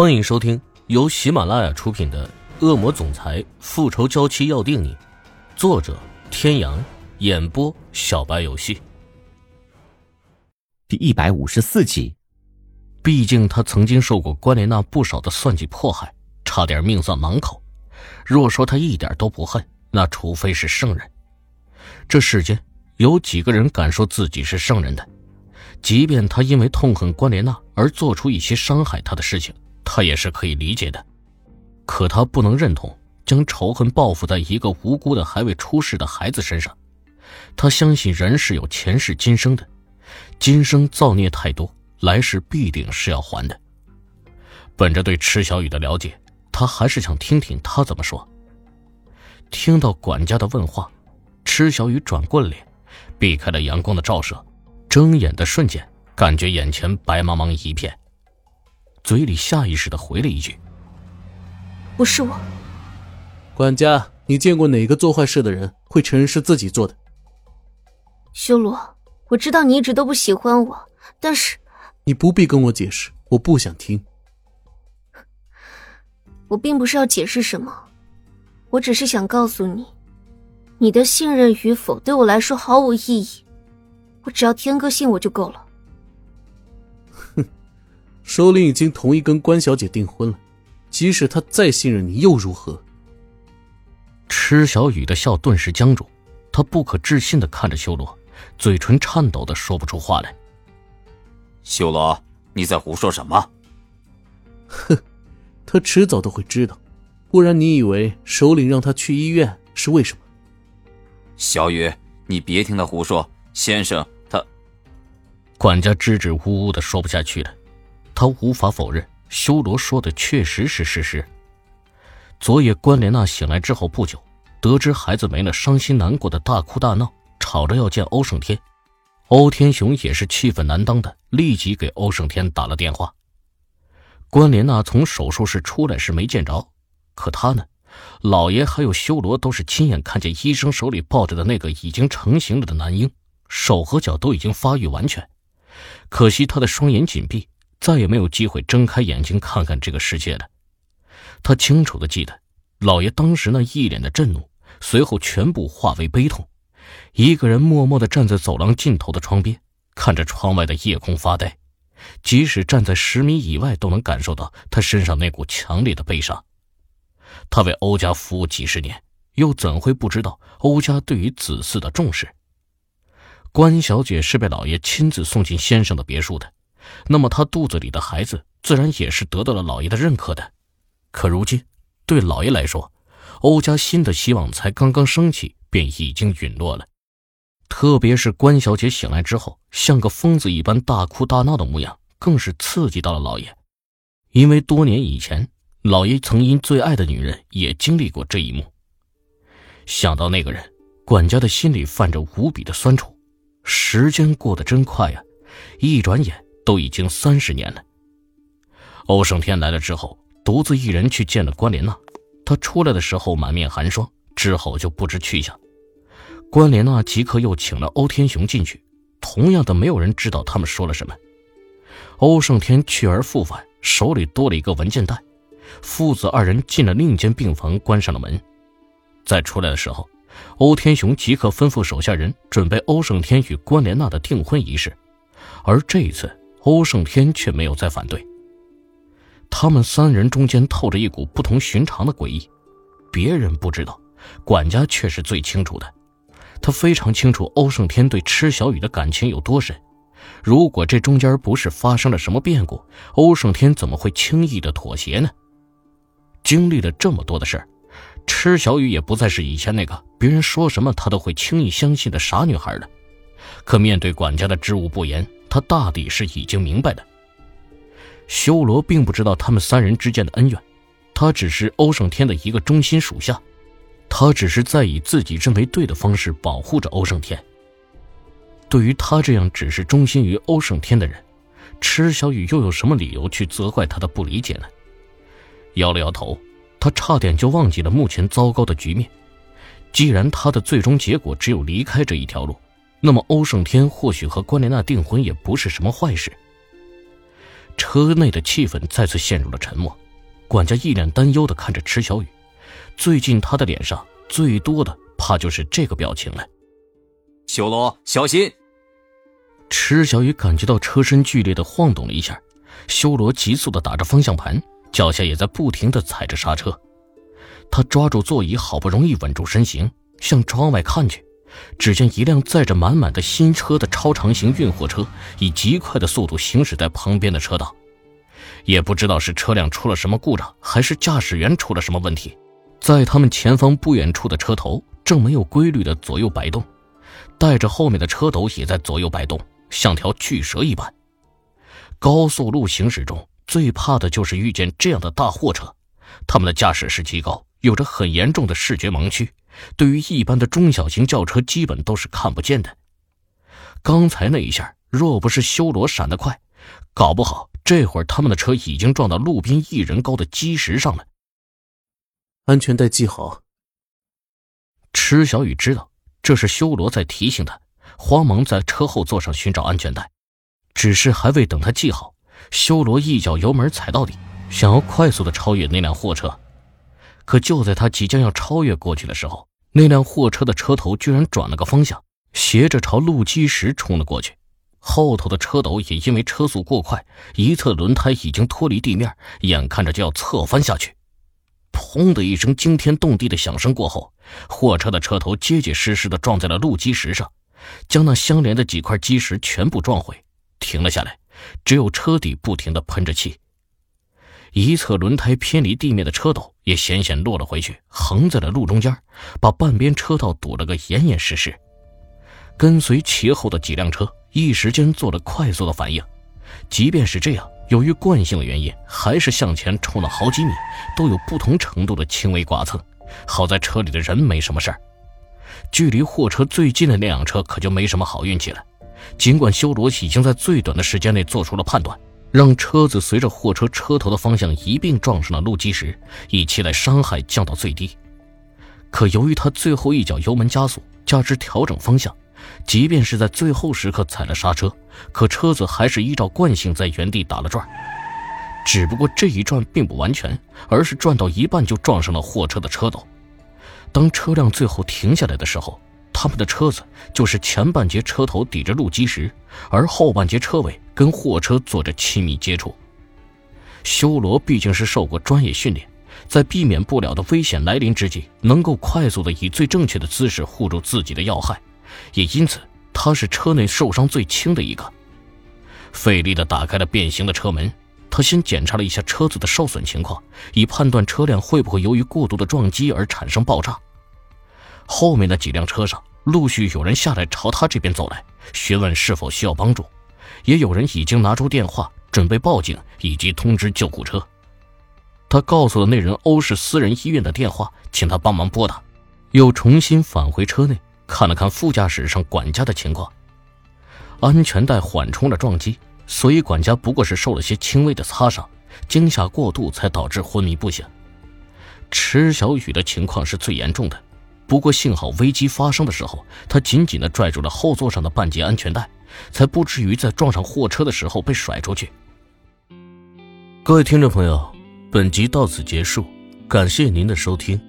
欢迎收听由喜马拉雅出品的《恶魔总裁复仇娇妻要定你》，作者：天阳，演播：小白游戏。第一百五十四集。毕竟他曾经受过关莲娜不少的算计迫害，差点命丧狼口。若说他一点都不恨，那除非是圣人。这世间有几个人敢说自己是圣人的？即便他因为痛恨关莲娜而做出一些伤害他的事情。他也是可以理解的，可他不能认同将仇恨报复在一个无辜的还未出世的孩子身上。他相信人是有前世今生的，今生造孽太多，来世必定是要还的。本着对池小雨的了解，他还是想听听他怎么说。听到管家的问话，池小雨转过脸，避开了阳光的照射，睁眼的瞬间，感觉眼前白茫茫一片。嘴里下意识的回了一句：“不是我。”管家，你见过哪个做坏事的人会承认是自己做的？修罗，我知道你一直都不喜欢我，但是你不必跟我解释，我不想听。我并不是要解释什么，我只是想告诉你，你的信任与否对我来说毫无意义，我只要天哥信我就够了。首领已经同意跟关小姐订婚了，即使他再信任你又如何？池小雨的笑顿时僵住，他不可置信的看着修罗，嘴唇颤抖的说不出话来。修罗，你在胡说什么？哼，他迟早都会知道，不然你以为首领让他去医院是为什么？小雨，你别听他胡说，先生他……管家支支吾吾的说不下去了。他无法否认，修罗说的确实是事实。昨夜关莲娜醒来之后不久，得知孩子没了，伤心难过的大哭大闹，吵着要见欧胜天。欧天雄也是气愤难当的，立即给欧胜天打了电话。关莲娜从手术室出来时没见着，可他呢，老爷还有修罗都是亲眼看见医生手里抱着的那个已经成型了的男婴，手和脚都已经发育完全，可惜他的双眼紧闭。再也没有机会睁开眼睛看看这个世界了。他清楚的记得，老爷当时那一脸的震怒，随后全部化为悲痛，一个人默默的站在走廊尽头的窗边，看着窗外的夜空发呆。即使站在十米以外，都能感受到他身上那股强烈的悲伤。他为欧家服务几十年，又怎会不知道欧家对于子嗣的重视？关小姐是被老爷亲自送进先生的别墅的。那么他肚子里的孩子自然也是得到了老爷的认可的，可如今对老爷来说，欧家新的希望才刚刚升起，便已经陨落了。特别是关小姐醒来之后，像个疯子一般大哭大闹的模样，更是刺激到了老爷。因为多年以前，老爷曾因最爱的女人也经历过这一幕。想到那个人，管家的心里泛着无比的酸楚。时间过得真快呀，一转眼。都已经三十年了。欧胜天来了之后，独自一人去见了关莲娜。他出来的时候满面寒霜，之后就不知去向。关莲娜即刻又请了欧天雄进去，同样的，没有人知道他们说了什么。欧胜天去而复返，手里多了一个文件袋。父子二人进了另一间病房，关上了门。再出来的时候，欧天雄即刻吩咐手下人准备欧胜天与关莲娜的订婚仪式，而这一次。欧胜天却没有再反对。他们三人中间透着一股不同寻常的诡异，别人不知道，管家却是最清楚的。他非常清楚欧胜天对池小雨的感情有多深。如果这中间不是发生了什么变故，欧胜天怎么会轻易的妥协呢？经历了这么多的事儿，池小雨也不再是以前那个别人说什么他都会轻易相信的傻女孩了。可面对管家的知无不言。他大抵是已经明白的。修罗并不知道他们三人之间的恩怨，他只是欧胜天的一个忠心属下，他只是在以自己认为对的方式保护着欧胜天。对于他这样只是忠心于欧胜天的人，池小雨又有什么理由去责怪他的不理解呢？摇了摇头，他差点就忘记了目前糟糕的局面。既然他的最终结果只有离开这一条路。那么，欧胜天或许和关莲娜订婚也不是什么坏事。车内的气氛再次陷入了沉默。管家一脸担忧的看着池小雨，最近他的脸上最多的怕就是这个表情了。修罗，小心！池小雨感觉到车身剧烈的晃动了一下，修罗急速的打着方向盘，脚下也在不停的踩着刹车。他抓住座椅，好不容易稳住身形，向窗外看去，只见一辆载着满满的新车的超长型运货车以极快的速度行驶在旁边的车道。也不知道是车辆出了什么故障，还是驾驶员出了什么问题，在他们前方不远处的车头正没有规律的左右摆动，带着后面的车斗也在左右摆动，像条巨蛇一般。高速路行驶中最怕的就是遇见这样的大货车，他们的驾驶室极高，有着很严重的视觉盲区，对于一般的中小型轿车基本都是看不见的。刚才那一下，若不是修罗闪得快，搞不好。这会儿，他们的车已经撞到路边一人高的基石上了。安全带系好。池小雨知道这是修罗在提醒他，慌忙在车后座上寻找安全带。只是还未等他系好，修罗一脚油门踩到底，想要快速的超越那辆货车。可就在他即将要超越过去的时候，那辆货车的车头居然转了个方向，斜着朝路基石冲了过去。后头的车斗也因为车速过快，一侧轮胎已经脱离地面，眼看着就要侧翻下去。砰的一声惊天动地的响声过后，货车的车头结结实实的撞在了路基石上，将那相连的几块基石全部撞毁，停了下来。只有车底不停的喷着气。一侧轮胎偏离地面的车斗也险险落了回去，横在了路中间，把半边车道堵了个严严实实。跟随其后的几辆车。一时间做了快速的反应，即便是这样，由于惯性的原因，还是向前冲了好几米，都有不同程度的轻微剐蹭。好在车里的人没什么事儿。距离货车最近的那辆车可就没什么好运气了。尽管修罗已经在最短的时间内做出了判断，让车子随着货车车头的方向一并撞上了路基石，以期待伤害降到最低，可由于他最后一脚油门加速，加之调整方向。即便是在最后时刻踩了刹车，可车子还是依照惯性在原地打了转。只不过这一转并不完全，而是转到一半就撞上了货车的车斗。当车辆最后停下来的时候，他们的车子就是前半截车头抵着路基石，而后半截车尾跟货车做着亲密接触。修罗毕竟是受过专业训练，在避免不了的危险来临之际，能够快速的以最正确的姿势护住自己的要害。也因此，他是车内受伤最轻的一个。费力的打开了变形的车门，他先检查了一下车子的受损情况，以判断车辆会不会由于过度的撞击而产生爆炸。后面的几辆车上陆续有人下来朝他这边走来，询问是否需要帮助，也有人已经拿出电话准备报警以及通知救护车。他告诉了那人欧氏私人医院的电话，请他帮忙拨打，又重新返回车内。看了看副驾驶上管家的情况，安全带缓冲了撞击，所以管家不过是受了些轻微的擦伤，惊吓过度才导致昏迷不醒。池小雨的情况是最严重的，不过幸好危机发生的时候，他紧紧的拽住了后座上的半截安全带，才不至于在撞上货车的时候被甩出去。各位听众朋友，本集到此结束，感谢您的收听。